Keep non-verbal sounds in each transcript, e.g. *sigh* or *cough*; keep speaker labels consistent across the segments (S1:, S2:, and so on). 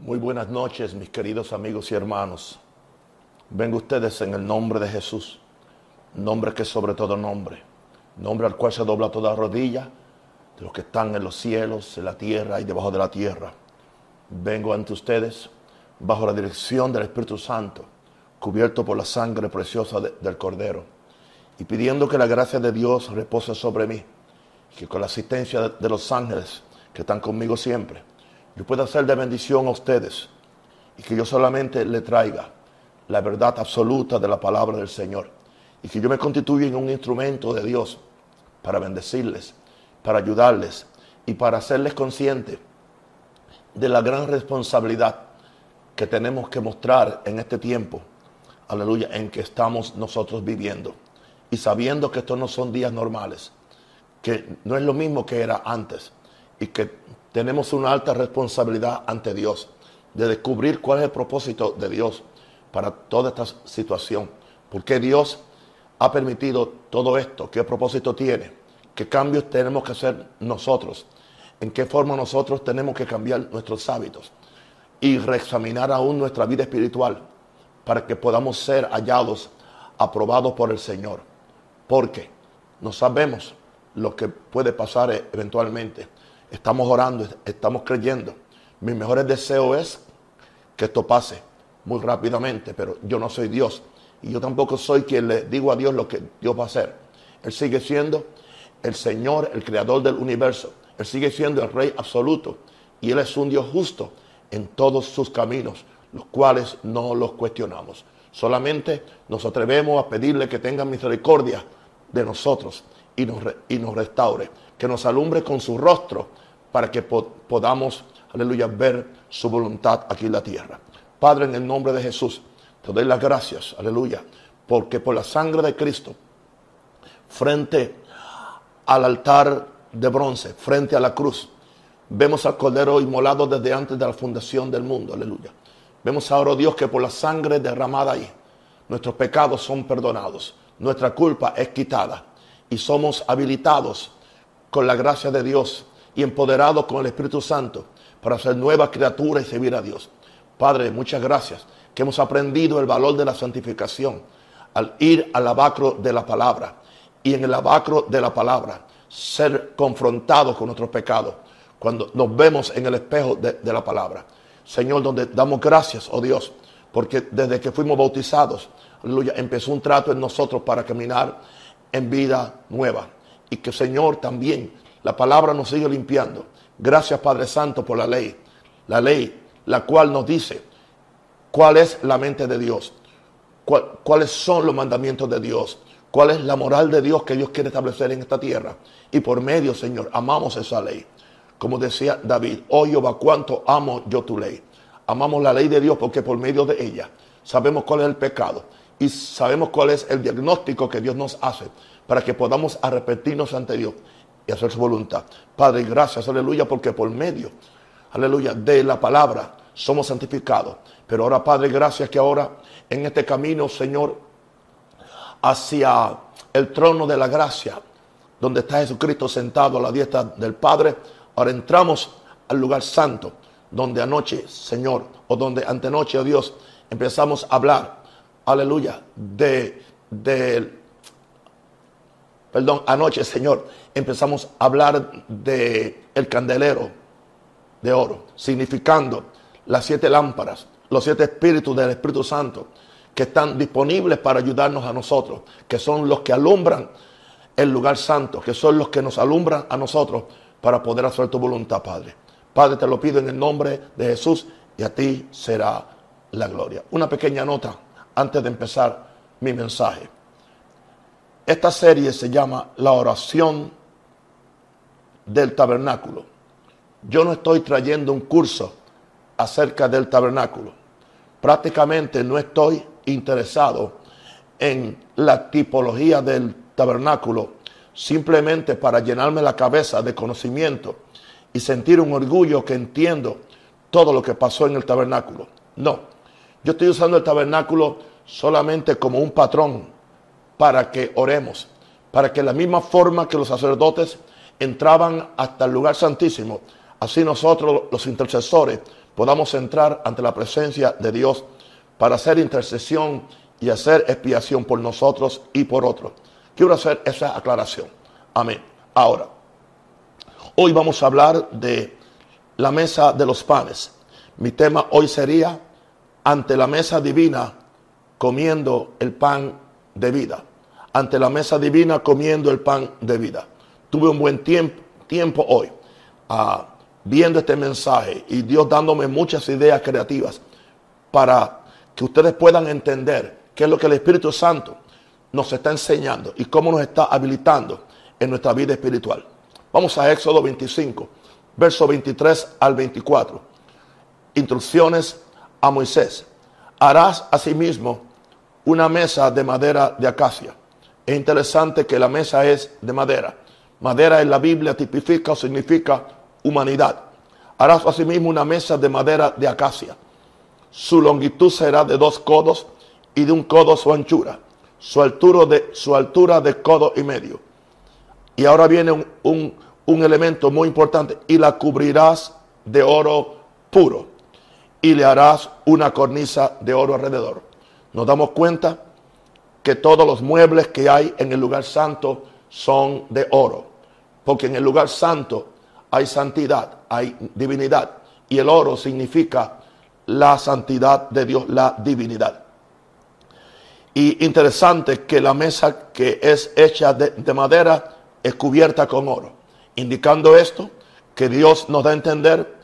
S1: Muy buenas noches, mis queridos amigos y hermanos. Vengo ustedes en el nombre de Jesús, nombre que es sobre todo nombre, nombre al cual se dobla toda rodilla de los que están en los cielos, en la tierra y debajo de la tierra. Vengo ante ustedes bajo la dirección del Espíritu Santo, cubierto por la sangre preciosa de- del Cordero, y pidiendo que la gracia de Dios repose sobre mí, que con la asistencia de, de los ángeles que están conmigo siempre, yo pueda ser de bendición a ustedes y que yo solamente le traiga la verdad absoluta de la palabra del Señor y que yo me constituya en un instrumento de Dios para bendecirles, para ayudarles y para hacerles conscientes de la gran responsabilidad que tenemos que mostrar en este tiempo, aleluya, en que estamos nosotros viviendo. Y sabiendo que estos no son días normales, que no es lo mismo que era antes y que tenemos una alta responsabilidad ante Dios de descubrir cuál es el propósito de Dios para toda esta situación. Porque Dios ha permitido todo esto, qué propósito tiene, qué cambios tenemos que hacer nosotros, en qué forma nosotros tenemos que cambiar nuestros hábitos y reexaminar aún nuestra vida espiritual para que podamos ser hallados, aprobados por el Señor. Porque no sabemos lo que puede pasar eventualmente. Estamos orando, estamos creyendo. Mi mejor deseo es que esto pase muy rápidamente, pero yo no soy Dios. Y yo tampoco soy quien le digo a Dios lo que Dios va a hacer. Él sigue siendo el Señor, el creador del universo. Él sigue siendo el Rey absoluto. Y Él es un Dios justo en todos sus caminos, los cuales no los cuestionamos. Solamente nos atrevemos a pedirle que tenga misericordia de nosotros y nos, y nos restaure, que nos alumbre con su rostro para que po- podamos, aleluya, ver su voluntad aquí en la tierra. Padre, en el nombre de Jesús, te doy las gracias, aleluya, porque por la sangre de Cristo, frente al altar de bronce, frente a la cruz, vemos al Cordero inmolado desde antes de la fundación del mundo, aleluya. Vemos ahora, oh Dios, que por la sangre derramada ahí, nuestros pecados son perdonados, nuestra culpa es quitada y somos habilitados con la gracia de Dios y empoderados con el Espíritu Santo para ser nueva criatura y servir a Dios. Padre, muchas gracias que hemos aprendido el valor de la santificación al ir al lavacro de la palabra y en el lavacro de la palabra ser confrontados con nuestros pecados cuando nos vemos en el espejo de, de la palabra. Señor, donde damos gracias, oh Dios, porque desde que fuimos bautizados, aleluya, empezó un trato en nosotros para caminar en vida nueva. Y que, Señor, también la palabra nos sigue limpiando. Gracias, Padre Santo, por la ley. La ley, la cual nos dice cuál es la mente de Dios, cuál- cuáles son los mandamientos de Dios, cuál es la moral de Dios que Dios quiere establecer en esta tierra. Y por medio, Señor, amamos esa ley. Como decía David, oh Jehová, cuánto amo yo tu ley. Amamos la ley de Dios porque por medio de ella sabemos cuál es el pecado y sabemos cuál es el diagnóstico que Dios nos hace para que podamos arrepentirnos ante Dios y hacer su voluntad. Padre, gracias, aleluya, porque por medio, aleluya, de la palabra somos santificados. Pero ahora, Padre, gracias que ahora en este camino, Señor, hacia el trono de la gracia, donde está Jesucristo sentado a la diestra del Padre. Ahora entramos al lugar santo, donde anoche, Señor, o donde antenoche, oh Dios, empezamos a hablar, aleluya, de, de perdón, anoche, Señor, empezamos a hablar de el candelero de oro, significando las siete lámparas, los siete espíritus del Espíritu Santo que están disponibles para ayudarnos a nosotros, que son los que alumbran el lugar santo, que son los que nos alumbran a nosotros para poder hacer tu voluntad, Padre. Padre, te lo pido en el nombre de Jesús y a ti será la gloria. Una pequeña nota antes de empezar mi mensaje. Esta serie se llama La oración del tabernáculo. Yo no estoy trayendo un curso acerca del tabernáculo. Prácticamente no estoy interesado en la tipología del tabernáculo simplemente para llenarme la cabeza de conocimiento y sentir un orgullo que entiendo todo lo que pasó en el tabernáculo. No, yo estoy usando el tabernáculo solamente como un patrón para que oremos, para que la misma forma que los sacerdotes entraban hasta el lugar santísimo, así nosotros los intercesores podamos entrar ante la presencia de Dios para hacer intercesión y hacer expiación por nosotros y por otros. Quiero hacer esa aclaración. Amén. Ahora, hoy vamos a hablar de la mesa de los panes. Mi tema hoy sería ante la mesa divina comiendo el pan de vida. Ante la mesa divina comiendo el pan de vida. Tuve un buen tiempo, tiempo hoy ah, viendo este mensaje y Dios dándome muchas ideas creativas para que ustedes puedan entender qué es lo que el Espíritu Santo nos está enseñando y cómo nos está habilitando en nuestra vida espiritual. Vamos a Éxodo 25, verso 23 al 24. Instrucciones a Moisés. Harás asimismo una mesa de madera de acacia. Es interesante que la mesa es de madera. Madera en la Biblia tipifica o significa humanidad. Harás asimismo una mesa de madera de acacia. Su longitud será de dos codos y de un codo su anchura. Su altura de, su altura de codo y medio. Y ahora viene un, un elemento muy importante. Y la cubrirás de oro puro. Y le harás una cornisa de oro alrededor. Nos damos cuenta que todos los muebles que hay en el lugar santo son de oro. Porque en el lugar santo hay santidad, hay divinidad. Y el oro significa la santidad de Dios, la divinidad. Y interesante que la mesa que es hecha de, madera es cubierta con oro, indicando esto que Dios nos da a entender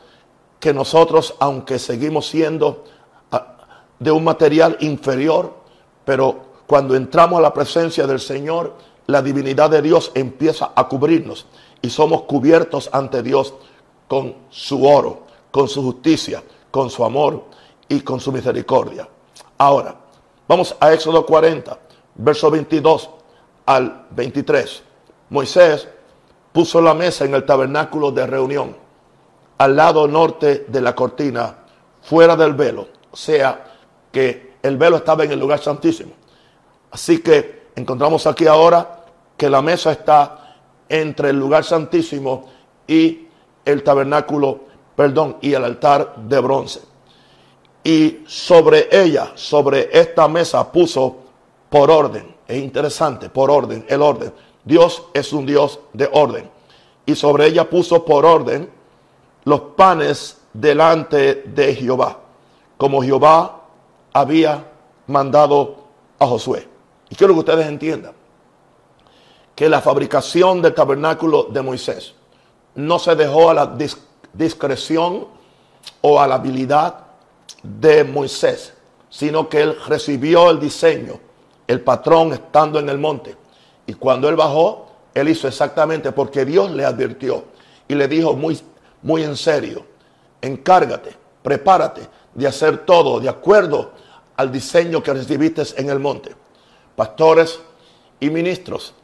S1: que nosotros, aunque seguimos siendo ah, de un material inferior, pero cuando entramos a la presencia del Señor, la divinidad de Dios empieza a cubrirnos y somos cubiertos ante Dios con su oro, con su justicia, con su amor y con su misericordia. Ahora, vamos a Éxodo 40, verso 22 al 23. Moisés puso la mesa en el tabernáculo de reunión, al lado norte de la cortina, fuera del velo. O sea, que el velo estaba en el lugar santísimo. Así que encontramos aquí ahora que la mesa está entre el lugar santísimo y el tabernáculo perdón, y el altar de bronce. Y sobre ella, sobre esta mesa puso por orden. Es interesante, por orden, el orden. Dios es un Dios de orden. Y sobre ella puso por orden los panes delante de Jehová, como Jehová había mandado a Josué. Y quiero que ustedes entiendan que la fabricación del tabernáculo de Moisés no se dejó a la discreción o a la habilidad de Moisés, sino que él recibió el diseño, el patrón estando en el monte. Y cuando él bajó, él hizo exactamente porque Dios le advirtió y le dijo muy, muy en serio, encárgate, prepárate de hacer todo de acuerdo al diseño que recibiste en el monte. Pastores y ministros,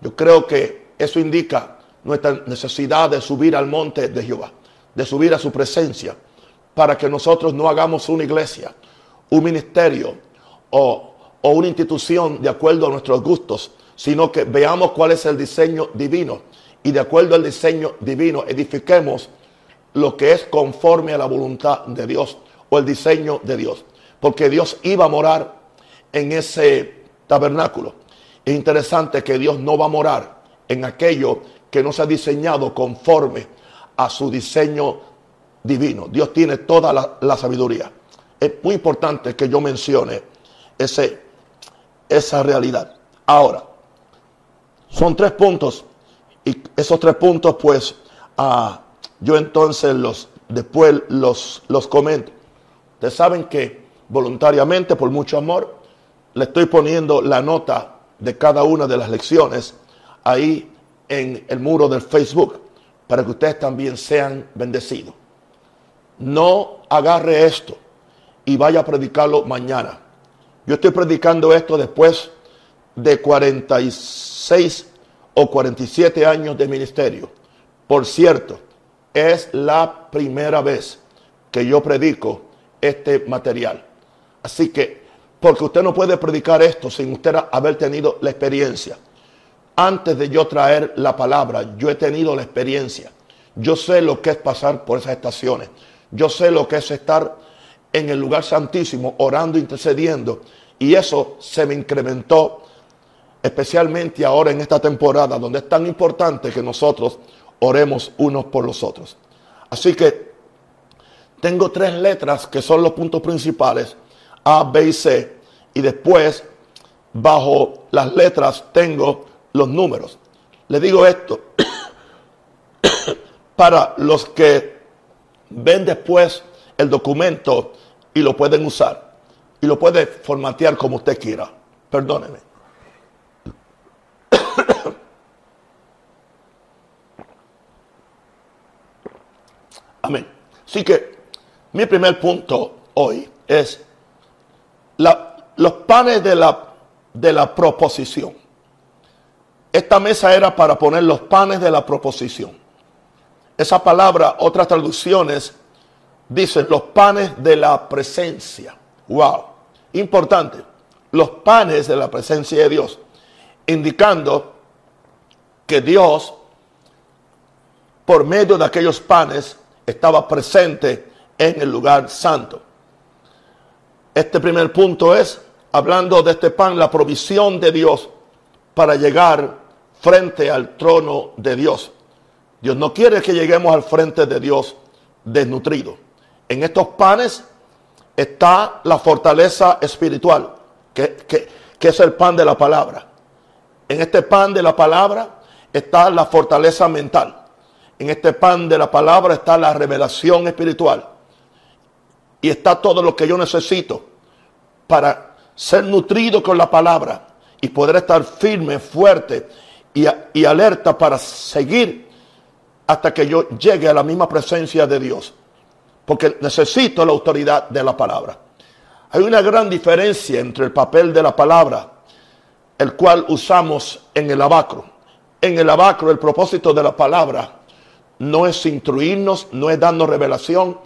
S1: yo creo que eso indica nuestra necesidad de subir al monte de Jehová de subir a su presencia para que nosotros no hagamos una iglesia, un ministerio o, una institución de acuerdo a nuestros gustos, sino que veamos cuál es el diseño divino y de acuerdo al diseño divino edifiquemos lo que es conforme a la voluntad de Dios o el diseño de Dios. Porque Dios iba a morar en ese tabernáculo. Es interesante que Dios no va a morar en aquello que no se ha diseñado conforme a su diseño divino. Dios tiene toda la, sabiduría. Es muy importante que yo mencione ese, esa realidad. Ahora, son tres puntos y esos tres puntos pues ah, yo entonces los después los, los comento. Ustedes saben que voluntariamente, por mucho amor, le estoy poniendo la nota de cada una de las lecciones ahí en el muro del Facebook para que ustedes también sean bendecidos. No agarre esto y vaya a predicarlo mañana. Yo estoy predicando esto después de 46 o 47 años de ministerio. Por cierto, es la primera vez que yo predico este material. Así que, porque usted no puede predicar esto sin usted haber tenido la experiencia antes de yo traer la palabra, yo he tenido la experiencia. Yo sé lo que es pasar por esas estaciones. yo sé lo que es estar en el lugar santísimo, orando, intercediendo. Y eso se me incrementó, especialmente ahora en esta temporada, donde es tan importante que nosotros oremos unos por los otros. Así que tengo tres letras que son los puntos principales, A, B y C, y después, bajo las letras, tengo los números. Le digo esto *coughs* para los que ven después el documento y lo pueden usar. Y lo puede formatear como usted quiera. Perdóneme. *coughs* Amén. Así que mi primer punto hoy es los panes de la, de la proposición. Esta mesa era para poner los panes de la proposición. Esa palabra, otras traducciones dicen los panes de la presencia. Wow, importante. Los panes de la presencia de Dios, indicando que Dios, por medio de aquellos panes, estaba presente en el lugar santo. Este primer punto es, hablando de este pan, la provisión de Dios para llegar frente al trono de Dios. Dios no quiere que lleguemos al frente de Dios desnutrido. En estos panes está la fortaleza espiritual, que, que, es el pan de la palabra. En este pan de la palabra está la fortaleza mental. En este pan de la palabra está la revelación espiritual. Y está todo lo que yo necesito para ser nutrido con la palabra y poder estar firme, fuerte y, alerta para seguir hasta que yo llegue a la misma presencia de Dios. Porque necesito la autoridad de la palabra. Hay una gran diferencia entre el papel de la palabra, el cual usamos en el abacro. En el abacro el propósito de la palabra no es instruirnos, no es darnos revelación,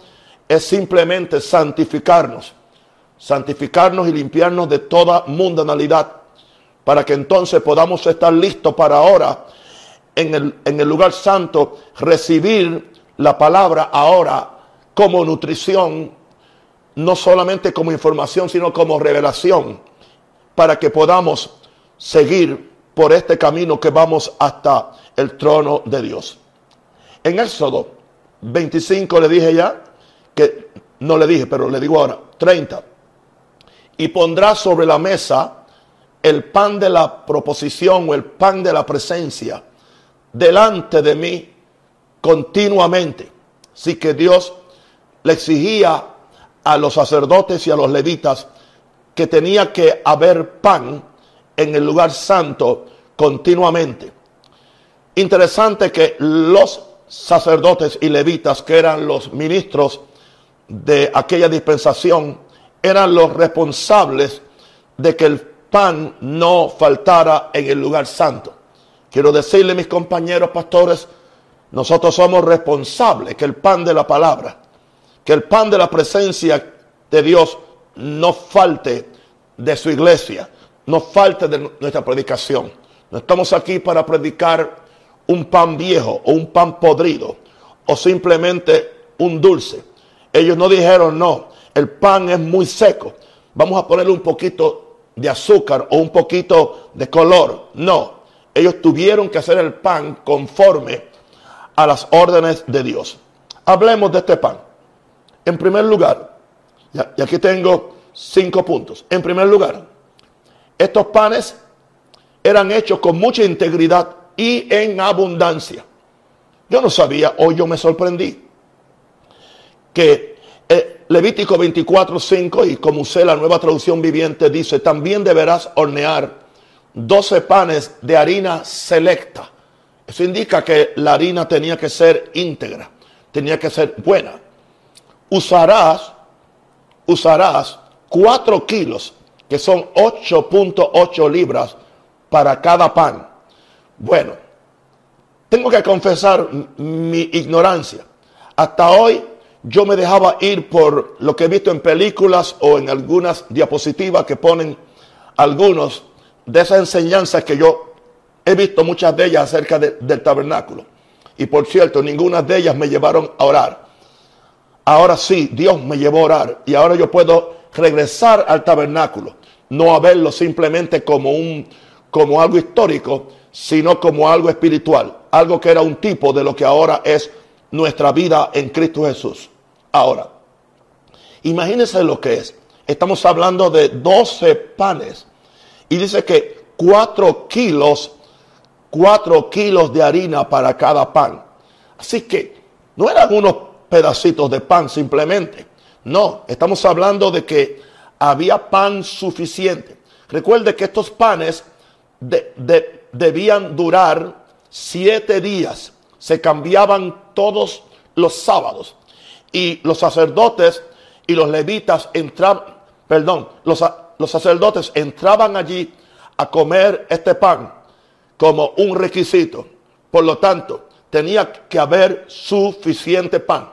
S1: es simplemente santificarnos. Santificarnos y limpiarnos de toda mundanalidad para que entonces podamos estar listos para ahora en el, en el lugar santo recibir la palabra ahora como nutrición, no solamente como información, sino como revelación, para que podamos seguir por este camino que vamos hasta el trono de Dios. En Éxodo 25 le dije ya, no le dije, pero le digo ahora, 30. Y pondrá sobre la mesa el pan de la proposición o el pan de la presencia delante de mí continuamente. Así que Dios le exigía a los sacerdotes y a los levitas que tenía que haber pan en el lugar santo continuamente. Interesante que los sacerdotes y levitas, que eran los ministros de aquella dispensación, eran los responsables de que el pan no faltara en el lugar santo. Quiero decirle, mis compañeros pastores, nosotros somos responsables que el pan de la palabra, que el pan de la presencia de Dios no falte de su iglesia, no falte de nuestra predicación. No estamos aquí para predicar un pan viejo o un pan podrido o simplemente un dulce. Ellos no dijeron, no, el pan es muy seco. Vamos a ponerle un poquito de azúcar o un poquito de color. No, ellos tuvieron que hacer el pan conforme a las órdenes de Dios. Hablemos de este pan. En primer lugar, y aquí tengo cinco puntos. En primer lugar, estos panes eran hechos con mucha integridad y en abundancia. Yo no sabía, hoy yo me sorprendí, que eh, Levítico 24, 5 y como usé la nueva traducción viviente dice, también deberás hornear 12 panes de harina selecta. Eso indica que la harina tenía que ser íntegra, tenía que ser buena. Usarás, usarás 4 kilos, que son 8.8 libras para cada pan. Bueno, tengo que confesar mi ignorancia. Hasta hoy yo me dejaba ir por lo que he visto en películas o en algunas diapositivas que ponen algunos de esas enseñanzas que yo he visto muchas de ellas acerca del tabernáculo. Y por cierto, ninguna de ellas me llevaron a orar. ahora sí, Dios me llevó a orar y ahora yo puedo regresar al tabernáculo, no a verlo simplemente como un como algo histórico, sino como algo espiritual, algo que era un tipo de lo que ahora es nuestra vida en Cristo Jesús. Ahora, imagínense lo que es. Estamos hablando de 12 panes y dice que 4 kilos, 4 kilos de harina para cada pan. Así que no eran unos pedacitos de pan simplemente. No, estamos hablando de que había pan suficiente. Recuerde que estos panes debían durar siete días. Se cambiaban todos los sábados. Y los sacerdotes y los levitas entraban, perdón, los, sacerdotes entraban allí a comer este pan como un requisito. Por lo tanto, tenía que haber suficiente pan.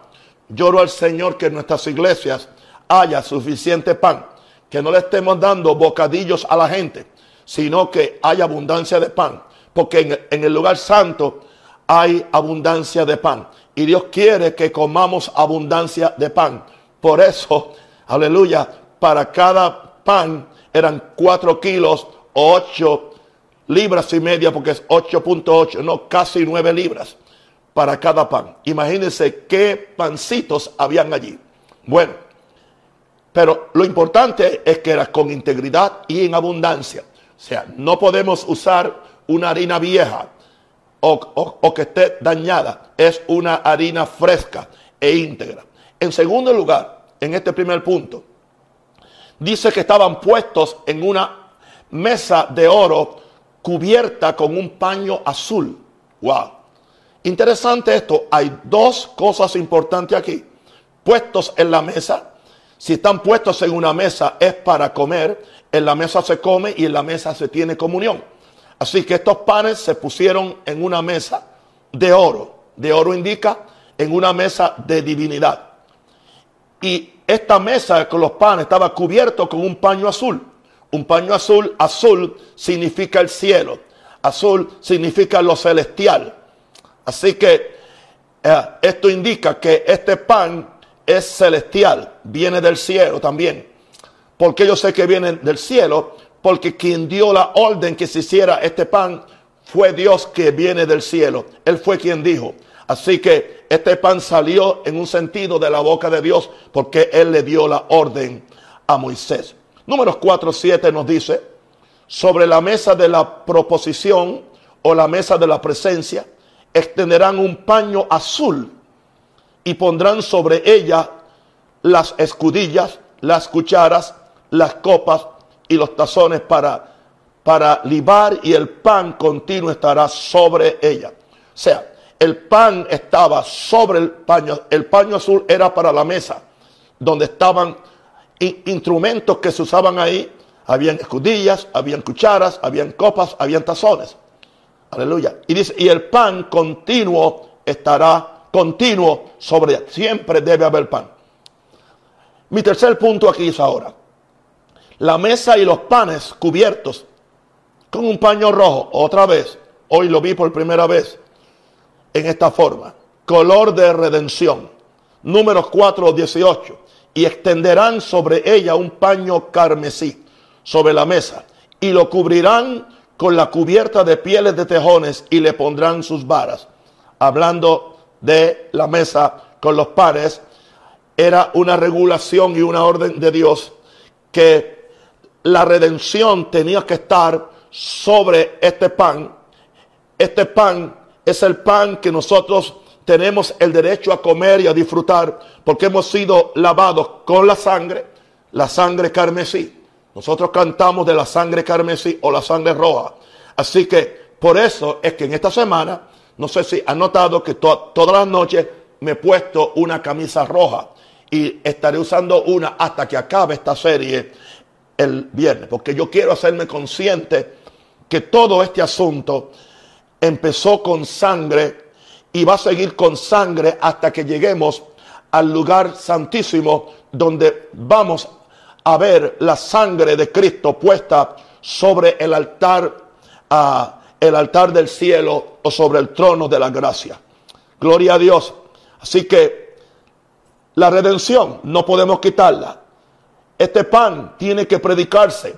S1: Lloro al Señor que en nuestras iglesias haya suficiente pan, que no le estemos dando bocadillos a la gente, sino que haya abundancia de pan, porque en, el lugar santo hay abundancia de pan. Y Dios quiere que comamos abundancia de pan. Por eso, aleluya, para cada pan eran cuatro kilos o ocho libras y media, porque es 8.8, no, casi nueve libras para cada pan. Imagínense qué pancitos habían allí. Bueno, pero lo importante es que era con integridad y en abundancia. O sea, no podemos usar una harina vieja o, que esté dañada. Es una harina fresca e íntegra. En segundo lugar, en este primer punto, dice que estaban puestos en una mesa de oro cubierta con un paño azul. Wow. Interesante esto, hay dos cosas importantes aquí. Puestos en la mesa, si están puestos en una mesa es para comer, en la mesa se come y en la mesa se tiene comunión. Así que estos panes se pusieron en una mesa de oro. De oro indica en una mesa de divinidad. Y esta mesa con los panes estaba cubierto con un paño azul. Un paño azul, azul significa el cielo. Azul significa lo celestial. Así que eh, esto indica que este pan es celestial, viene del cielo también. Porque yo sé que viene del cielo, porque quien dio la orden que se hiciera este pan fue Dios que viene del cielo. Él fue quien dijo. Así que este pan salió en un sentido de la boca de Dios porque Él le dio la orden a Moisés. Números 4, 7 nos dice, sobre la mesa de la proposición o la mesa de la presencia, extenderán un paño azul y pondrán sobre ella las escudillas, las cucharas, las copas y los tazones para, para libar y el pan continuo estará sobre ella. O sea, el pan estaba sobre el paño, el paño azul era para la mesa, donde estaban instrumentos que se usaban ahí, habían escudillas, habían cucharas, habían copas, habían tazones. Aleluya. Y dice, y el pan continuo estará continuo sobre ella. Siempre debe haber pan. Mi tercer punto aquí es ahora. La mesa y los panes cubiertos con un paño rojo. Otra vez. Hoy lo vi por primera vez en esta forma. Color de redención. Números 4, 18. Y extenderán sobre ella un paño carmesí sobre la mesa. Y lo cubrirán con la cubierta de pieles de tejones y le pondrán sus varas. Hablando de la mesa con los panes, era una regulación y una orden de Dios que la redención tenía que estar sobre este pan. Este pan es el pan que nosotros tenemos el derecho a comer y a disfrutar porque hemos sido lavados con la sangre, la sangre carmesí. Nosotros cantamos de la sangre carmesí o la sangre roja. Así que por eso es que en esta semana, no sé si han notado que todas las noches me he puesto una camisa roja y estaré usando una hasta que acabe esta serie el viernes, porque yo quiero hacerme consciente que todo este asunto empezó con sangre y va a seguir con sangre hasta que lleguemos al lugar santísimo donde vamos a ver la sangre de Cristo puesta sobre el altar, el altar del cielo o sobre el trono de la gracia. Gloria a Dios. Así que La redención no podemos quitarla. Este pan tiene que predicarse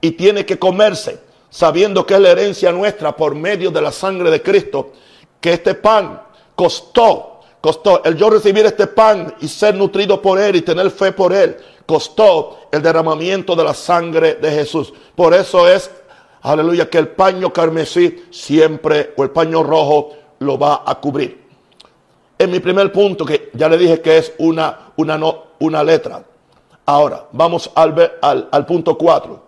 S1: y tiene que comerse, sabiendo que es la herencia nuestra por medio de la sangre de Cristo, que este pan costó, costó el yo recibir este pan y ser nutrido por él y tener fe por él, costó el derramamiento de la sangre de Jesús. Por eso es, aleluya, que el paño carmesí siempre o el paño rojo lo va a cubrir. En mi primer punto, que ya le dije que es una, una, no, una letra. Ahora, vamos al, al, al punto 4.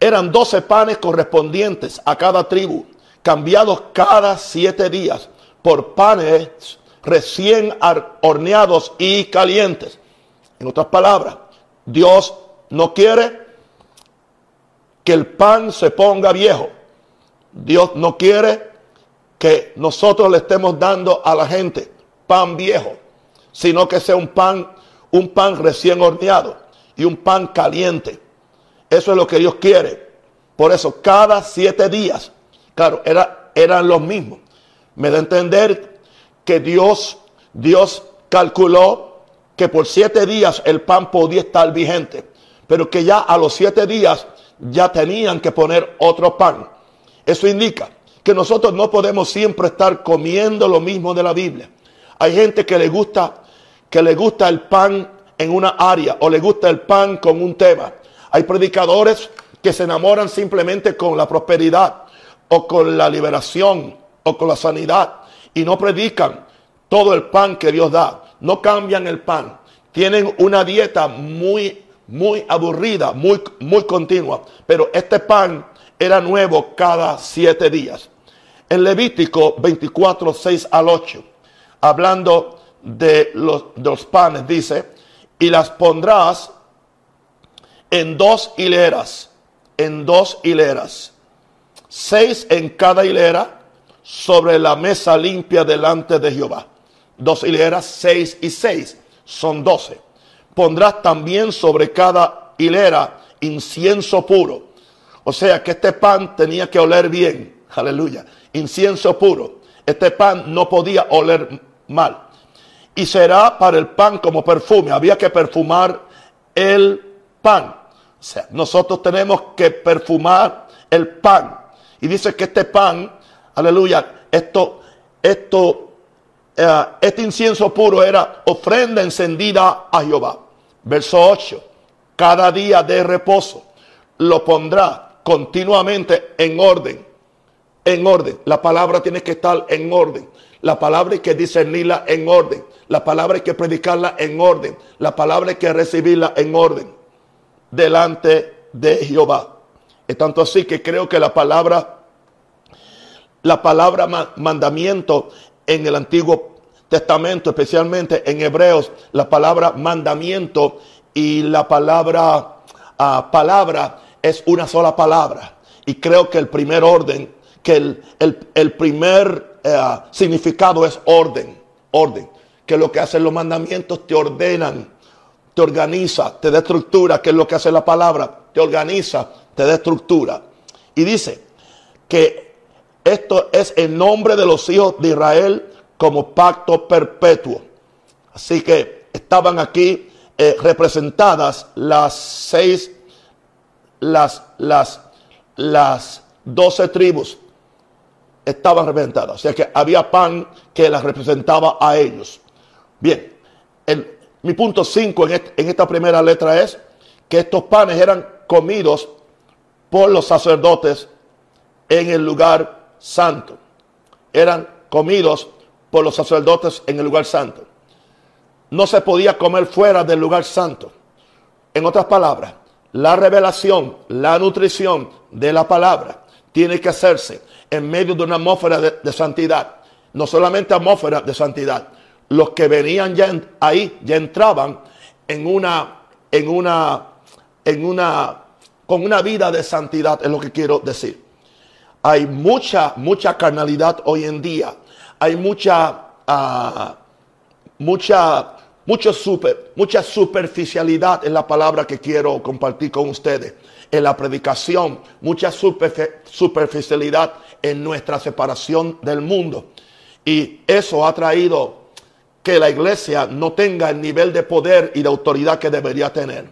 S1: Eran 12 panes correspondientes a cada tribu, cambiados cada siete días por panes recién horneados y calientes. En otras palabras, Dios no quiere que el pan se ponga viejo. Dios no quiere que nosotros le estemos dando a la gente pan viejo, sino que sea un pan, un pan recién horneado y un pan caliente. Eso es lo que Dios quiere. Por eso, cada siete días, claro, era, eran los mismos. Me da a entender que Dios, Dios calculó que por siete días el pan podía estar vigente, pero que ya a los siete días ya tenían que poner otro pan. Eso indica que nosotros no podemos siempre estar comiendo lo mismo de la Biblia. Hay gente que le gusta que le gusta el pan en una área o le gusta el pan con un tema. Hay predicadores que se enamoran simplemente con la prosperidad o con la liberación o con la sanidad y no predican todo el pan que Dios da. No cambian el pan. Tienen una dieta muy muy aburrida, muy muy continua, pero este pan era nuevo cada siete días. En Levítico 24, 6 al 8, hablando de los, panes, dice, y las pondrás en dos hileras, en dos hileras, seis en cada hilera, sobre la mesa limpia delante de Jehová. Dos hileras, seis y seis, son doce. Pondrás también sobre cada hilera incienso puro. O sea que este pan tenía que oler bien. Aleluya incienso puro. Este pan no podía oler mal. Y será para el pan como perfume. Había que perfumar el pan. O sea, nosotros tenemos que perfumar el pan. Y dice que este pan, aleluya, esto, esto, eh, este incienso puro era ofrenda encendida a Jehová. Verso 8. Cada día de reposo lo pondrá continuamente en orden en orden. La palabra tiene que estar en orden. La palabra hay que discernirla en orden. La palabra hay que predicarla en orden. La palabra hay que recibirla en orden. Delante de Jehová. Es tanto así que creo que la palabra, la palabra mandamiento en el Antiguo Testamento, especialmente en Hebreos, la palabra mandamiento y la palabra ah, palabra es una sola palabra. Y creo que el primer orden que el, primer eh, significado es orden, orden. Que lo que hacen los mandamientos te ordenan, te organiza, te da estructura, que es lo que hace la palabra, te organiza, te da estructura. Y dice que esto es el nombre de los hijos de Israel como pacto perpetuo. Así que estaban aquí eh, representadas las seis, las, las, las doce tribus estaban representadas. O sea que había pan que las representaba a ellos. Bien, mi punto 5 en, en esta primera letra es que estos panes eran comidos por los sacerdotes en el lugar santo. Eran comidos por los sacerdotes en el lugar santo. No se podía comer fuera del lugar santo. En otras palabras, la revelación, la nutrición de la palabra tiene que hacerse en medio de una atmósfera de, santidad. No solamente atmósfera de santidad. Los que venían ya ahí ya entraban en una, en una, en una, con una vida de santidad, es lo que quiero decir. Hay mucha, mucha carnalidad hoy en día. Hay mucha, uh, mucha, mucho super, mucha superficialidad en la palabra que quiero compartir con ustedes. En la predicación, mucha superficialidad en nuestra separación del mundo. Y eso ha traído que la iglesia no tenga el nivel de poder y de autoridad que debería tener.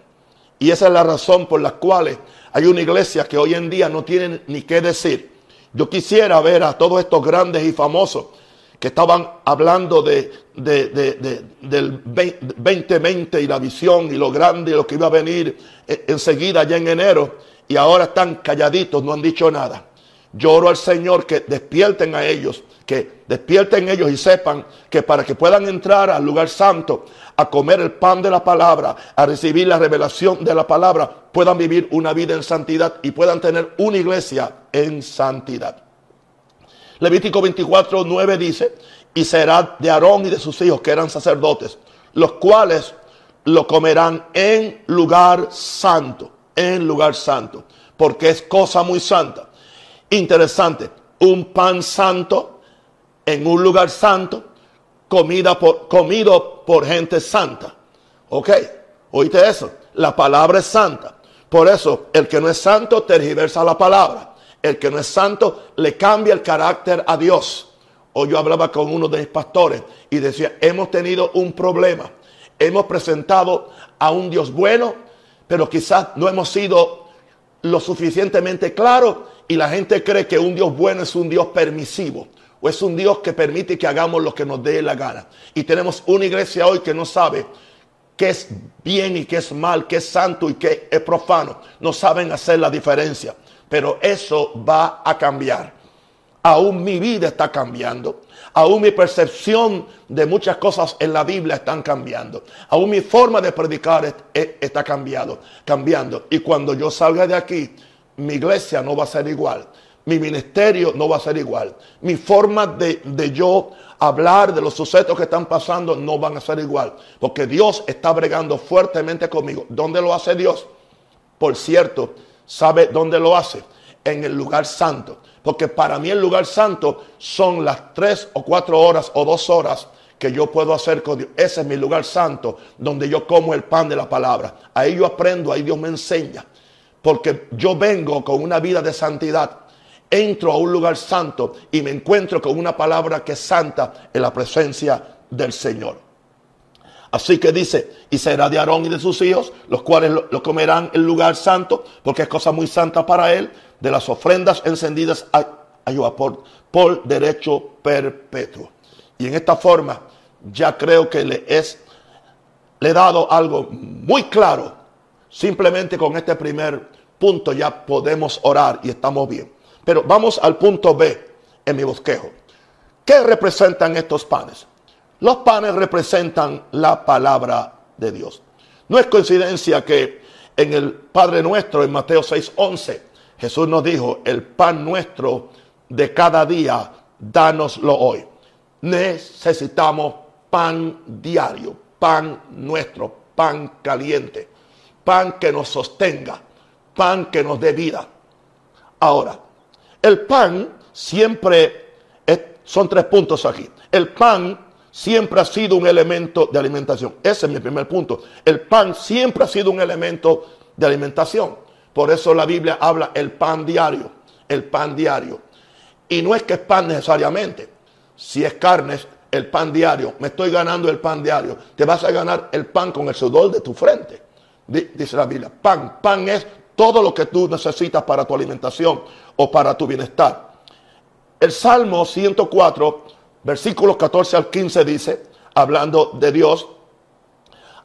S1: Y esa es la razón por la cual hay una iglesia que hoy en día no tiene ni qué decir. Yo quisiera ver a todos estos grandes y famosos que estaban hablando de, del 2020 y la visión y lo grande y lo que iba a venir eh, enseguida ya en enero y ahora están calladitos, no han dicho nada. Yo oro al Señor que despierten a ellos, que despierten ellos y sepan que para que puedan entrar al lugar santo, a comer el pan de la palabra, a recibir la revelación de la palabra, puedan vivir una vida en santidad y puedan tener una iglesia en santidad. Levítico 24, 9 dice, y será de Aarón y de sus hijos que eran sacerdotes, los cuales lo comerán en lugar santo, en lugar santo, porque es cosa muy santa. Interesante, un pan santo en un lugar santo, comida por, comido por gente santa. ¿Ok? ¿Oíste eso? La palabra es santa. Por eso, el que no es santo tergiversa la palabra el que no es santo le cambia el carácter a Dios. Hoy yo hablaba con uno de mis pastores y decía, hemos tenido un problema. Hemos presentado a un Dios bueno, pero quizás no hemos sido lo suficientemente claros y la gente cree que un Dios bueno es un Dios permisivo o es un Dios que permite que hagamos lo que nos dé la gana. Y tenemos una iglesia hoy que no sabe qué es bien y qué es mal, qué es santo y qué es profano. No saben hacer la diferencia. Pero eso va a cambiar. Aún mi vida está cambiando. Aún mi percepción de muchas cosas en la Biblia están cambiando. Aún mi forma de predicar está cambiando, cambiando. Y cuando yo salga de aquí, mi iglesia no va a ser igual. Mi ministerio no va a ser igual. Mi forma de, de yo hablar de los sucesos que están pasando no van a ser igual. Porque Dios está bregando fuertemente conmigo. ¿Dónde lo hace Dios? Por cierto, ¿Sabe dónde lo hace? En el lugar santo. Porque para mí el lugar santo son las tres o cuatro horas o dos horas que yo puedo hacer con Dios. Ese es mi lugar santo donde yo como el pan de la palabra. Ahí yo aprendo, ahí Dios me enseña. Porque yo vengo con una vida de santidad. Entro a un lugar santo y me encuentro con una palabra que es santa en la presencia del Señor. Así que dice, y será de Aarón y de sus hijos, los cuales lo, comerán en lugar santo, porque es cosa muy santa para él, de las ofrendas encendidas a, a por, por derecho perpetuo. Y en esta forma ya creo que le es le he dado algo muy claro. Simplemente con este primer punto ya podemos orar y estamos bien. Pero vamos al punto B en mi bosquejo. ¿Qué representan estos panes? Los panes representan la palabra de Dios. No es coincidencia que en el Padre Nuestro, en Mateo 6:11, Jesús nos dijo, el pan nuestro de cada día, dánoslo hoy. Necesitamos pan diario, pan nuestro, pan caliente, pan que nos sostenga, pan que nos dé vida. Ahora, el pan siempre, son tres puntos aquí. El pan siempre ha sido un elemento de alimentación. Ese es mi primer punto. El pan siempre ha sido un elemento de alimentación. Por eso la Biblia habla el pan diario, el pan diario. Y no es que es pan necesariamente. Si es carne, el pan diario. Me estoy ganando el pan diario. Te vas a ganar el pan con el sudor de tu frente. Dice la Biblia. Pan. Pan es todo lo que tú necesitas para tu alimentación o para tu bienestar. El Salmo 104 versículos 14 al 15 dice, hablando de Dios,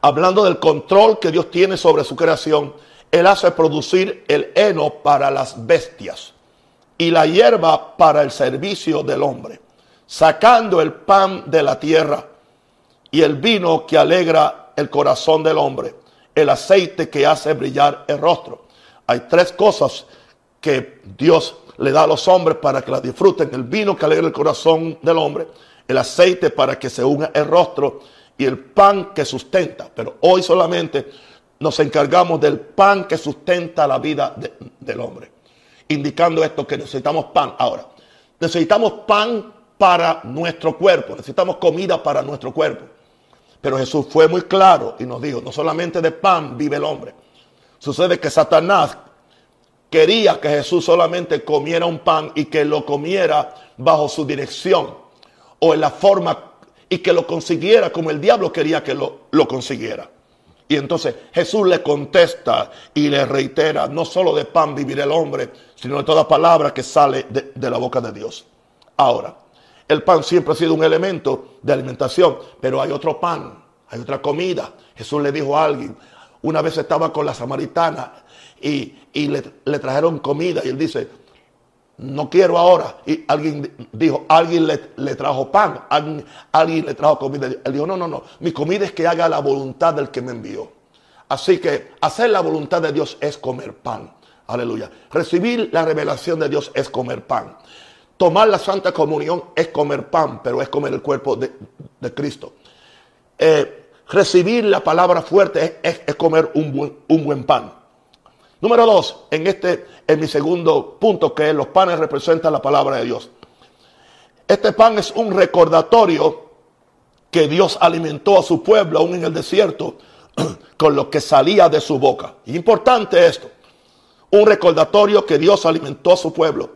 S1: hablando del control que Dios tiene sobre su creación, Él hace producir el heno para las bestias y la hierba para el servicio del hombre, sacando el pan de la tierra y el vino que alegra el corazón del hombre, el aceite que hace brillar el rostro. Hay tres cosas que Dios le da a los hombres para que la disfruten, el vino que alegra el corazón del hombre, el aceite para que se una el rostro y el pan que sustenta. Pero hoy solamente nos encargamos del pan que sustenta la vida del hombre. Indicando esto que necesitamos pan. Ahora, necesitamos pan para nuestro cuerpo, necesitamos comida para nuestro cuerpo. Pero Jesús fue muy claro y nos dijo, no solamente de pan vive el hombre. Sucede que Satanás quería que Jesús solamente comiera un pan y que lo comiera bajo su dirección o en la forma y que lo consiguiera como el diablo quería que lo, lo consiguiera. Y entonces Jesús le contesta y le reitera, no solo de pan vivir el hombre, sino de toda palabra que sale de, de, la boca de Dios. Ahora, el pan siempre ha sido un elemento de alimentación, pero hay otro pan, hay otra comida. Jesús le dijo a alguien, una vez estaba con la samaritana y, y le, le, trajeron comida y él dice, no quiero ahora. Y alguien dijo, alguien le, le trajo pan, alguien, alguien, le trajo comida. Él dijo, no, no, no, mi comida es que haga la voluntad del que me envió. Así que hacer la voluntad de Dios es comer pan. Aleluya. Recibir la revelación de Dios es comer pan. Tomar la Santa Comunión es comer pan, pero es comer el cuerpo de, de Cristo. Eh, recibir la palabra fuerte es, es, es comer un buen, un buen pan. Número dos, en este, en mi segundo punto, que los panes representan la palabra de Dios. Este pan es un recordatorio que Dios alimentó a su pueblo aún en el desierto *clears throat* con lo que salía de su boca. Importante esto. Un recordatorio que Dios alimentó a su pueblo.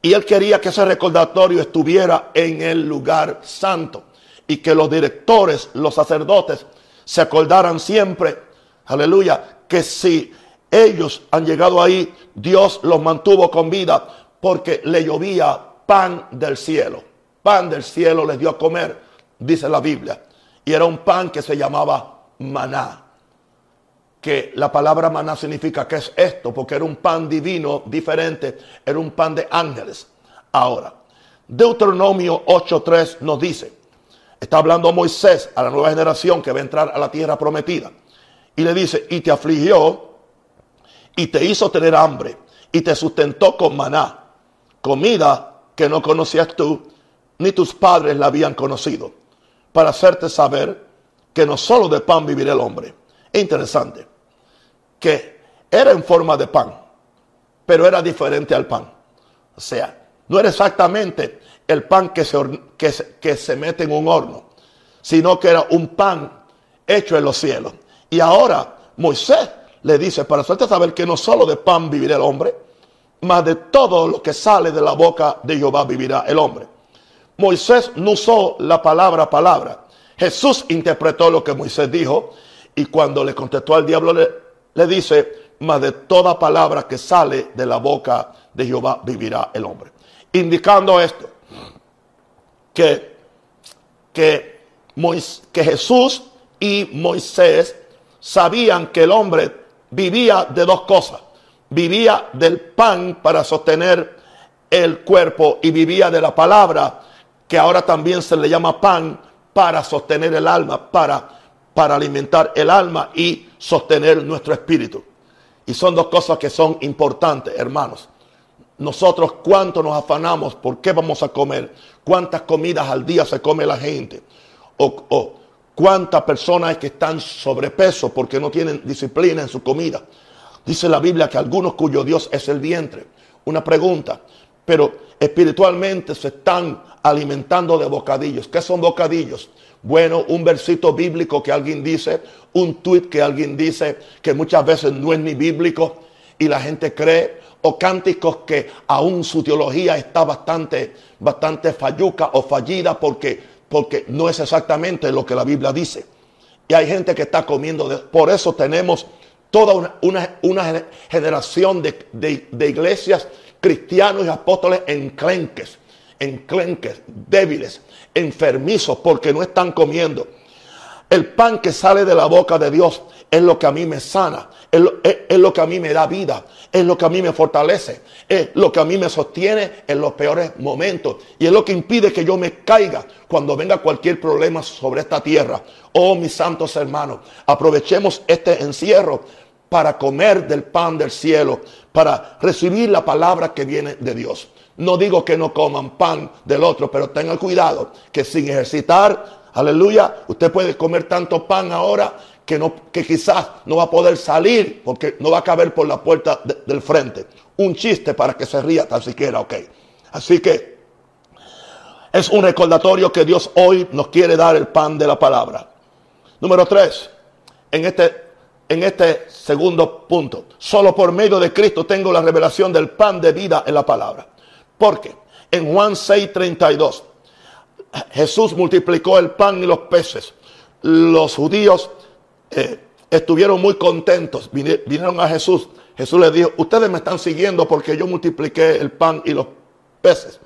S1: Y él quería que ese recordatorio estuviera en el lugar santo. Y que los directores, los sacerdotes, se acordaran siempre, aleluya, que si ellos han llegado ahí, Dios los mantuvo con vida porque le llovía pan del cielo. Pan del cielo les dio a comer, dice la Biblia. Y era un pan que se llamaba maná. Que la palabra maná significa que es esto, porque era un pan divino diferente, era un pan de ángeles. Ahora, Deuteronomio 8.3 nos dice, está hablando Moisés a la nueva generación que va a entrar a la tierra prometida. Y le dice, y te afligió y te hizo tener hambre y te sustentó con maná, comida que no conocías tú, ni tus padres la habían conocido, para hacerte saber que no solo de pan vivirá el hombre. Es interesante que era en forma de pan, pero era diferente al pan. O sea, no era exactamente el pan que se, que se, que se mete en un horno, sino que era un pan hecho en los cielos. Y ahora Moisés le dice, para hacerte saber que no solo de pan vivirá el hombre, mas de todo lo que sale de la boca de Jehová vivirá el hombre. Moisés no usó la palabra palabra. Jesús interpretó lo que Moisés dijo y cuando le contestó al diablo le, dice, mas de toda palabra que sale de la boca de Jehová vivirá el hombre. Indicando esto, que, que, Moisés, que Jesús y Moisés sabían que el hombre vivía de dos cosas. Vivía del pan para sostener el cuerpo y vivía de la palabra, que ahora también se le llama pan para sostener el alma, para, para alimentar el alma y sostener nuestro espíritu. Y son dos cosas que son importantes, hermanos. Nosotros cuánto nos afanamos, por qué vamos a comer, cuántas comidas al día se come la gente, o, o cuántas personas que están sobrepeso porque no tienen disciplina en su comida. Dice la Biblia que algunos cuyo Dios es el vientre. Una pregunta, pero espiritualmente se están alimentando de bocadillos. ¿Qué son bocadillos? Bueno, un versito bíblico que alguien dice, un tuit que alguien dice que muchas veces no es ni bíblico y la gente cree, o cánticos que aún su teología está bastante, bastante falluca o fallida porque porque no es exactamente lo que la Biblia dice. Y hay gente que está comiendo. De, por eso tenemos toda una, generación de, de, de, iglesias, cristianos y apóstoles enclenques, enclenques, débiles, enfermizos, porque no están comiendo. El pan que sale de la boca de Dios es lo que a mí me sana, es lo, que a mí me da vida, es lo que a mí me fortalece, es lo que a mí me sostiene en los peores momentos y es lo que impide que yo me caiga cuando venga cualquier problema sobre esta tierra. Oh, mis santos hermanos, aprovechemos este encierro para comer del pan del cielo, para recibir la palabra que viene de Dios. No digo que no coman pan del otro, pero tengan cuidado que sin ejercitar, aleluya, usted puede comer tanto pan ahora que, quizás no va a poder salir porque no va a caber por la puerta de, del frente. Un chiste para que se ría tan siquiera, ok. Así que es un recordatorio que Dios hoy nos quiere dar el pan de la palabra. Número tres, en este, en este segundo punto, solo por medio de Cristo tengo la revelación del pan de vida en la palabra. Porque en Juan 6:32, Jesús multiplicó el pan y los peces, los judíos eh, estuvieron muy contentos, vinieron a Jesús. Jesús les dijo, ustedes me están siguiendo porque yo multipliqué el pan y los peces.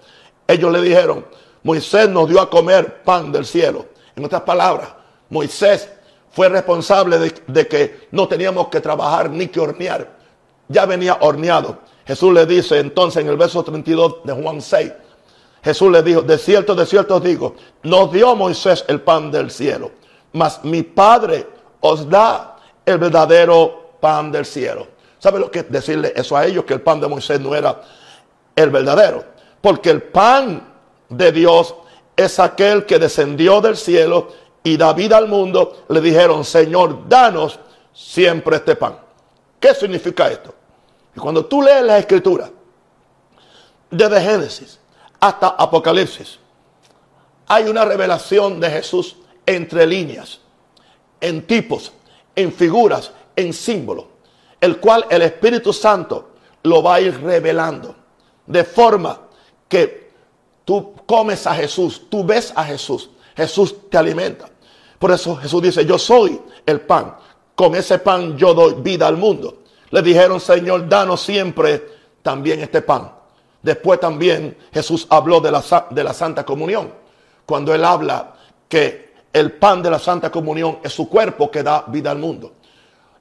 S1: Ellos le dijeron, Moisés nos dio a comer pan del cielo. En otras palabras, Moisés fue responsable de, que no teníamos que trabajar ni que hornear. Ya venía horneado. Jesús le dice entonces en el verso 32 de Juan 6, Jesús le dijo, de cierto, de cierto os digo, nos dio Moisés el pan del cielo, mas mi Padre os da el verdadero pan del cielo. ¿Sabe lo que decirle eso a ellos? Que el pan de Moisés no era el verdadero. Porque el pan de Dios es aquel que descendió del cielo y da vida al mundo. Le dijeron, Señor, danos siempre este pan. ¿Qué significa esto? Y cuando tú lees la escritura, desde Génesis hasta Apocalipsis, hay una revelación de Jesús entre líneas, en tipos, en figuras, en símbolos, el cual el Espíritu Santo lo va a ir revelando, de forma que tú comes a Jesús, tú ves a Jesús, Jesús te alimenta. Por eso Jesús dice, yo soy el pan, con ese pan yo doy vida al mundo. Le dijeron, Señor, danos siempre también este pan. Después también Jesús habló de la, de la Santa Comunión, cuando él habla que el pan de la Santa Comunión es su cuerpo que da vida al mundo.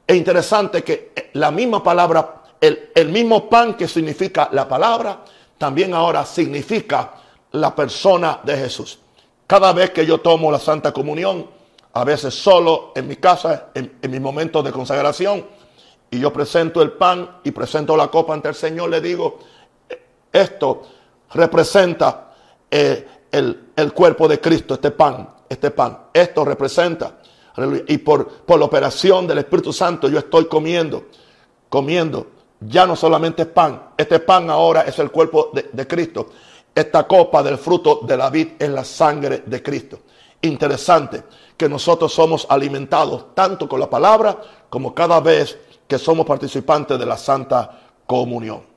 S1: Es interesante que la misma palabra, el, el mismo pan que significa la palabra, también ahora significa la persona de Jesús. Cada vez que yo tomo la Santa Comunión, a veces solo en mi casa, en, mis momentos de consagración, y yo presento el pan y presento la copa ante el Señor, le digo, esto representa eh, el, el, cuerpo de Cristo, este pan, este pan. Esto representa, y por, por la operación del Espíritu Santo yo estoy comiendo, comiendo ya no solamente pan, este pan ahora es el cuerpo de, Cristo. Esta copa del fruto de la vid es la sangre de Cristo. Interesante que nosotros somos alimentados tanto con la palabra como cada vez que somos participantes de la Santa Comunión.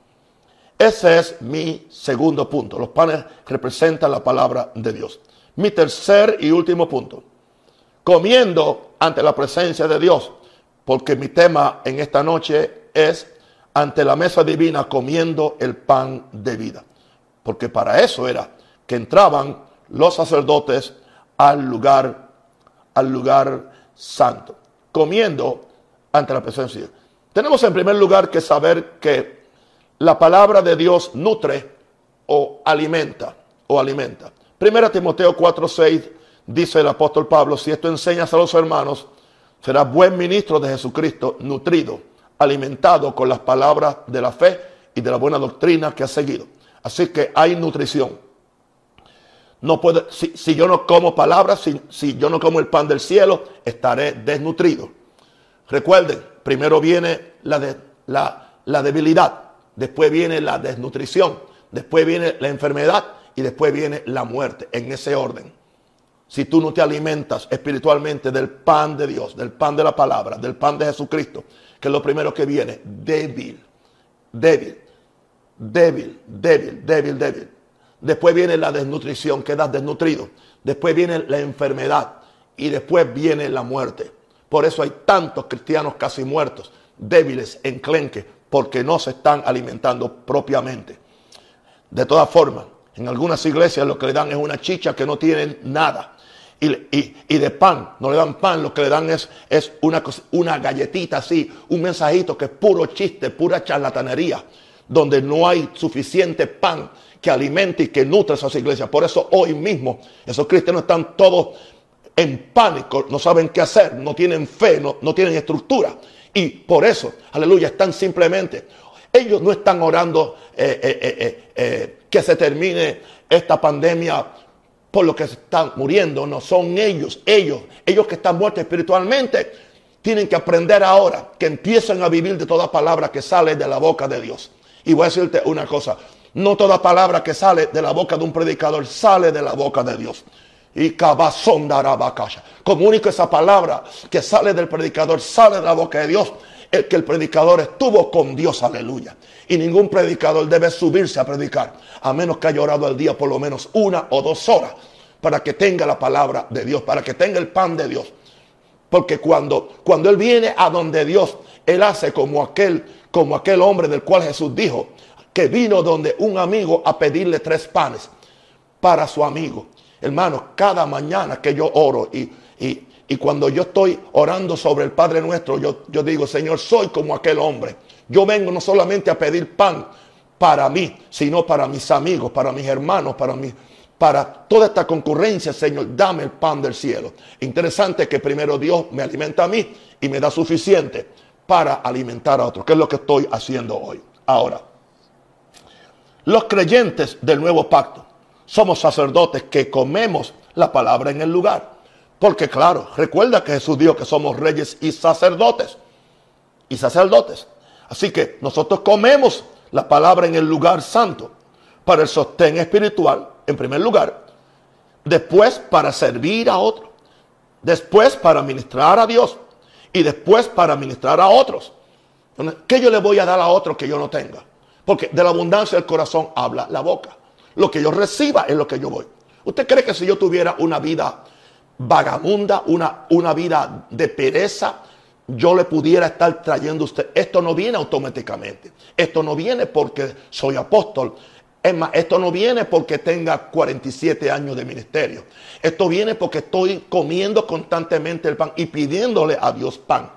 S1: Ese es mi segundo punto. Los panes representan la palabra de Dios. Mi tercer y último punto. Comiendo ante la presencia de Dios, porque mi tema en esta noche es ante la mesa divina comiendo el pan de vida. Porque para eso era que entraban los sacerdotes al lugar, al lugar santo, comiendo ante la presencia de Dios. Tenemos en primer lugar que saber que la palabra de Dios nutre o alimenta, o alimenta. Primera Timoteo 4:6 dice el apóstol Pablo, si esto enseñas a los hermanos, serás buen ministro de Jesucristo, nutrido alimentado con las palabras de la fe y de la buena doctrina que ha seguido. Así que hay nutrición. No puede, si, yo no como palabras, si, si, yo no como el pan del cielo, estaré desnutrido. Recuerden, primero viene la, de, la, la debilidad, después viene la desnutrición, después viene la enfermedad y después viene la muerte, en ese orden. Si tú no te alimentas espiritualmente del pan de Dios, del pan de la palabra, del pan de Jesucristo, que es lo primero que viene, débil, débil, débil, débil, débil, débil. Después viene la desnutrición, quedas desnutrido. Después viene la enfermedad y después viene la muerte. Por eso hay tantos cristianos casi muertos, débiles, enclenques, porque no se están alimentando propiamente. De todas formas, en algunas iglesias lo que le dan es una chicha que no tiene nada y, de pan, no le dan pan, lo que le dan es, es una, una galletita así, un mensajito que es puro chiste, pura charlatanería, donde no hay suficiente pan que alimente y que nutre esas iglesias. Por eso hoy mismo esos cristianos están todos en pánico, no saben qué hacer, no tienen fe, no, no tienen estructura. Y por eso, aleluya, están simplemente, ellos no están orando eh, eh, eh, que se termine esta pandemia por lo que están muriendo, no son ellos, ellos, ellos que están muertos espiritualmente, tienen que aprender ahora que empiecen a vivir de toda palabra que sale de la boca de Dios. Y voy a decirte una cosa, no toda palabra que sale de la boca de un predicador sale de la boca de Dios. Y Comunico esa palabra que sale del predicador, sale de la boca de Dios. El que el predicador estuvo con Dios, aleluya. Y ningún predicador debe subirse a predicar, a menos que haya orado al día por lo menos una o dos horas. para que tenga la palabra de Dios, para que tenga el pan de Dios. Porque cuando, cuando Él viene a donde Dios, Él hace como aquel, como aquel hombre del cual Jesús dijo, que vino donde un amigo a pedirle tres panes para su amigo. Hermano, cada mañana que yo oro y, y, cuando yo estoy orando sobre el Padre nuestro, yo, yo digo, Señor, soy como aquel hombre. Yo vengo no solamente a pedir pan para mí, sino para mis amigos, para mis hermanos, para mis para toda esta concurrencia, Señor, dame el pan del cielo. Interesante que primero Dios me alimenta a mí y me da suficiente para alimentar a otros, que es lo que estoy haciendo hoy. Ahora, los creyentes del nuevo pacto somos sacerdotes que comemos la palabra en el lugar. Porque claro, recuerda que Jesús dijo que somos reyes y sacerdotes. Y sacerdotes. Así que nosotros comemos la palabra en el lugar santo para el sostén espiritual en primer lugar, después para servir a otro, después para ministrar a Dios y después para ministrar a otros. ¿Qué yo le voy a dar a otro que yo no tenga? Porque de la abundancia del corazón habla la boca. Lo que yo reciba es lo que yo voy. ¿Usted cree que si yo tuviera una vida vagabunda, una, una vida de pereza, yo le pudiera estar trayendo a usted? Esto no viene automáticamente. Esto no viene porque soy apóstol. Es más, esto no viene porque tenga 47 años de ministerio. Esto viene porque estoy comiendo constantemente el pan y pidiéndole a Dios pan.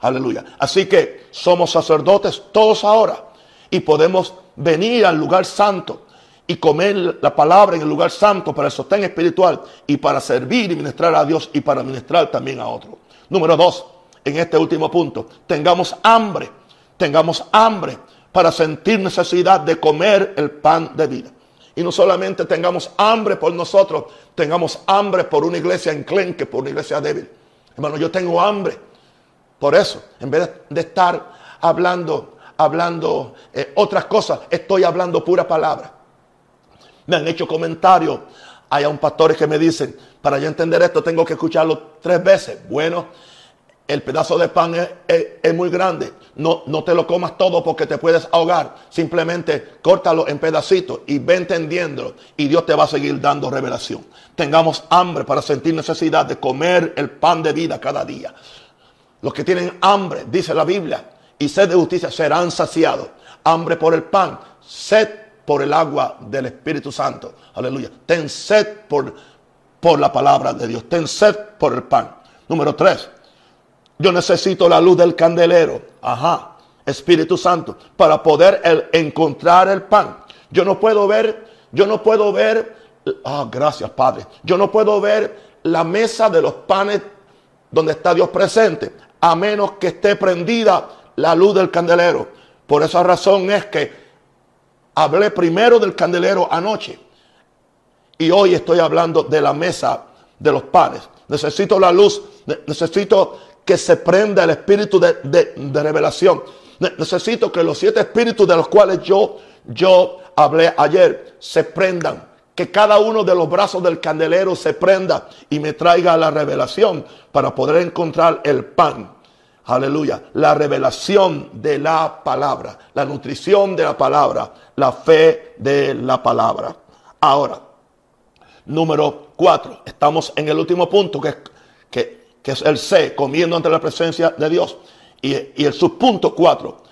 S1: Aleluya. Así que somos sacerdotes todos ahora y podemos venir al lugar santo y comer la palabra en el lugar santo para el sostén espiritual y para servir y ministrar a Dios y para ministrar también a otros. Número dos, en este último punto, tengamos hambre, tengamos hambre para sentir necesidad de comer el pan de vida. Y no solamente tengamos hambre por nosotros, tengamos hambre por una iglesia enclenque, por una iglesia débil. Hermano, yo tengo hambre. Por eso, en vez de estar hablando, hablando eh, otras cosas, estoy hablando pura palabra. Me han hecho comentarios. Hay un pastores que me dicen, para yo entender esto tengo que escucharlo tres veces. Bueno, el pedazo de pan es, muy grande. No, no te lo comas todo porque te puedes ahogar. Simplemente córtalo en pedacitos y ve entendiéndolo. Y Dios te va a seguir dando revelación. Tengamos hambre para sentir necesidad de comer el pan de vida cada día. Los que tienen hambre, dice la Biblia, y sed de justicia serán saciados. Hambre por el pan, sed por el agua del Espíritu Santo. Aleluya. Ten sed por, por la palabra de Dios. Ten sed por el pan. Número tres yo necesito la luz del candelero. Ajá. Espíritu Santo. Para poder encontrar el pan. Yo no puedo ver, yo no puedo ver. Ah, gracias, Padre. Yo no puedo ver la mesa de los panes donde está Dios presente. A menos que esté prendida la luz del candelero. Por esa razón es que hablé primero del candelero anoche. Y hoy estoy hablando de la mesa de los panes. Necesito la luz, necesito que se prenda el espíritu de, revelación. Necesito que los siete espíritus de los cuales yo, yo hablé ayer se prendan. Que cada uno de los brazos del candelero se prenda y me traiga la revelación para poder encontrar el pan. Aleluya. La revelación de la palabra. La nutrición de la palabra. La fe de la palabra. Ahora, número cuatro. Estamos en el último punto que, que que es el C, comiendo ante la presencia de Dios. Y, el subpunto 4,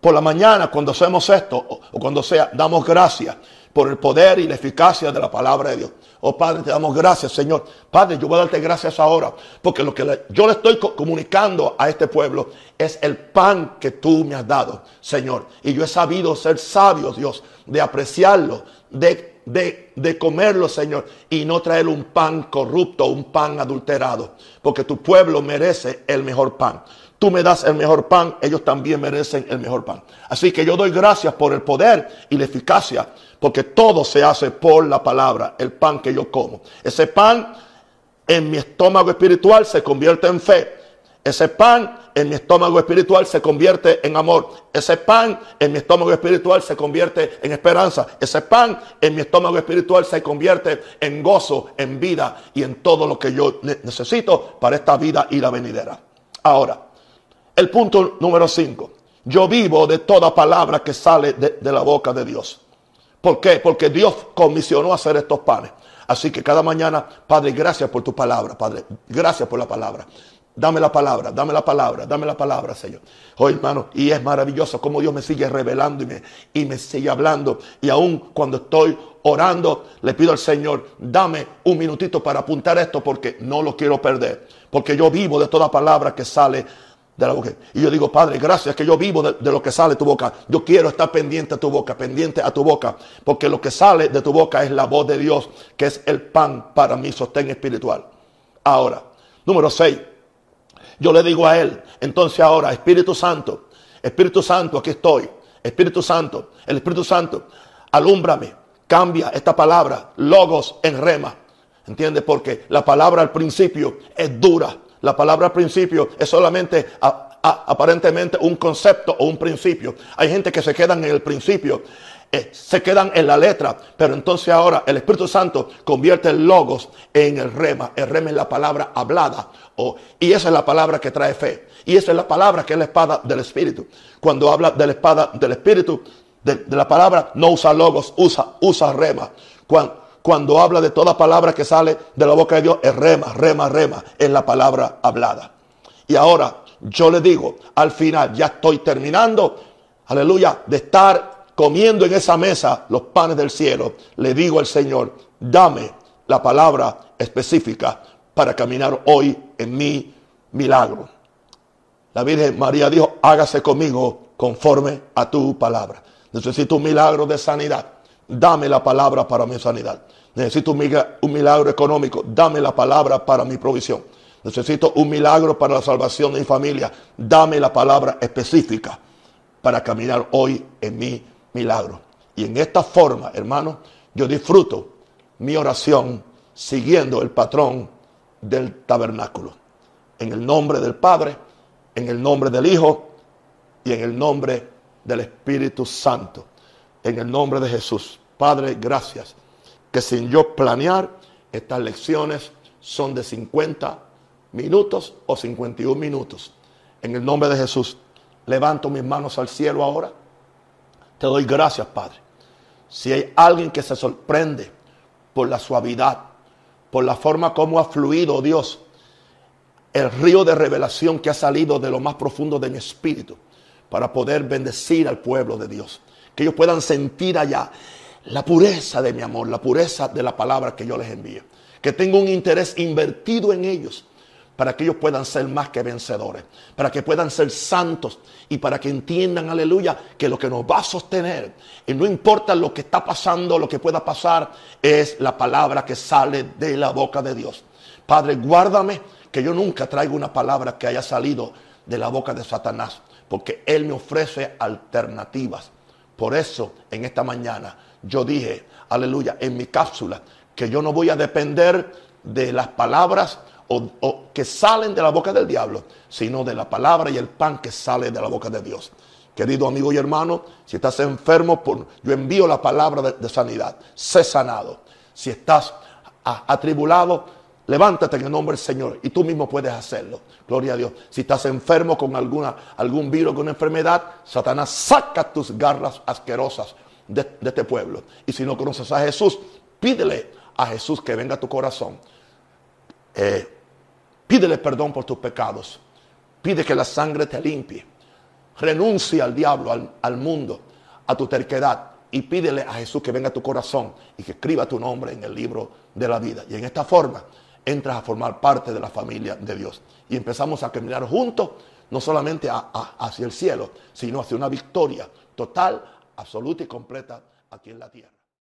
S1: por la mañana cuando hacemos esto, o, cuando sea, damos gracias por el poder y la eficacia de la palabra de Dios. Oh Padre, te damos gracias, Señor. Padre, yo voy a darte gracias ahora, porque lo que yo le estoy comunicando a este pueblo es el pan que tú me has dado, Señor. Y yo he sabido ser sabio, Dios, de apreciarlo, de de, comerlo, Señor, y no traer un pan corrupto, un pan adulterado, porque tu pueblo merece el mejor pan. Tú me das el mejor pan, ellos también merecen el mejor pan. Así que yo doy gracias por el poder y la eficacia, porque todo se hace por la palabra, el pan que yo como. Ese pan en mi estómago espiritual se convierte en fe. Ese pan en mi estómago espiritual se convierte en amor. Ese pan en mi estómago espiritual se convierte en esperanza. Ese pan en mi estómago espiritual se convierte en gozo, en vida y en todo lo que yo necesito para esta vida y la venidera. Ahora, el punto número 5. Yo vivo de toda palabra que sale de, de la boca de Dios. ¿Por qué? Porque Dios comisionó hacer estos panes. Así que cada mañana, Padre, gracias por tu palabra, Padre. Gracias por la palabra. Dame la palabra, dame la palabra, dame la palabra, Señor. Oh, hermano, y es maravilloso cómo Dios me sigue revelando y me, y me sigue hablando. Y aún cuando estoy orando, le pido al Señor, dame un minutito para apuntar esto porque no lo quiero perder. Porque yo vivo de toda palabra que sale de la boca. Y yo digo, Padre, gracias que yo vivo de, lo que sale de tu boca. Yo quiero estar pendiente a tu boca, pendiente a tu boca. Porque lo que sale de tu boca es la voz de Dios, que es el pan para mi sostén espiritual. Ahora, número 6. Yo le digo a él, entonces ahora, Espíritu Santo, Espíritu Santo, aquí estoy. Espíritu Santo, el Espíritu Santo, alúmbrame, cambia esta palabra, logos en rema. ¿Entiendes? Porque la palabra al principio es dura. La palabra al principio es solamente aparentemente un concepto o un principio. Hay gente que se quedan en el principio eh, se quedan en la letra, pero entonces ahora el Espíritu Santo convierte el logos en el rema. El rema es la palabra hablada, y esa es la palabra que trae fe. Y esa es la palabra que es la espada del Espíritu. Cuando habla de la espada del Espíritu, de, de la palabra, no usa logos, usa, usa rema. Cuando, cuando habla de toda palabra que sale de la boca de Dios, es rema, rema, rema, es la palabra hablada. Y ahora yo le digo, al final, ya estoy terminando, aleluya, de estar comiendo en esa mesa los panes del cielo, le digo al Señor, dame la palabra específica para caminar hoy en mi milagro. La Virgen María dijo, hágase conmigo conforme a tu palabra. Necesito un milagro de sanidad. Dame la palabra para mi sanidad. Necesito un milagro económico. Dame la palabra para mi provisión. Necesito un milagro para la salvación de mi familia. Dame la palabra específica para caminar hoy en mi milagro. Y en esta forma, hermano, yo disfruto mi oración siguiendo el patrón del tabernáculo. En el nombre del Padre, en el nombre del Hijo y en el nombre del Espíritu Santo. En el nombre de Jesús. Padre, gracias. Que sin yo planear, estas lecciones son de 50 minutos o 51 minutos. En el nombre de Jesús, levanto mis manos al cielo ahora te doy gracias, Padre. Si hay alguien que se sorprende por la suavidad, por la forma como ha fluido, Dios, el río de revelación que ha salido de lo más profundo de mi espíritu para poder bendecir al pueblo de Dios. Que ellos puedan sentir allá la pureza de mi amor, la pureza de la palabra que yo les envío. Que tengo un interés invertido en ellos para que ellos puedan ser más que vencedores, para que puedan ser santos y para que entiendan, aleluya, que lo que nos va a sostener, y no importa lo que está pasando, lo que pueda pasar, es la palabra que sale de la boca de Dios. Padre, guárdame que yo nunca traiga una palabra que haya salido de la boca de Satanás, porque Él me ofrece alternativas. Por eso, en esta mañana, yo dije, aleluya, en mi cápsula, que yo no voy a depender de las palabras o, que salen de la boca del diablo, sino de la palabra y el pan que sale de la boca de Dios. Querido amigo y hermano, si estás enfermo, yo envío la palabra de, de sanidad. Sé sanado. Si estás atribulado, levántate en el nombre del Señor y tú mismo puedes hacerlo. Gloria a Dios. Si estás enfermo con alguna, algún virus, con una enfermedad, Satanás saca tus garras asquerosas de, este pueblo. Y si no conoces a Jesús, pídele a Jesús que venga a tu corazón. Eh, Pídele perdón por tus pecados. Pide que la sangre te limpie. Renuncia al diablo, al, al, mundo, a tu terquedad. Y pídele a Jesús que venga a tu corazón y que escriba tu nombre en el libro de la vida. Y en esta forma entras a formar parte de la familia de Dios. Y empezamos a caminar juntos, no solamente a, a, hacia el cielo, sino hacia una victoria total, absoluta y completa aquí en la tierra.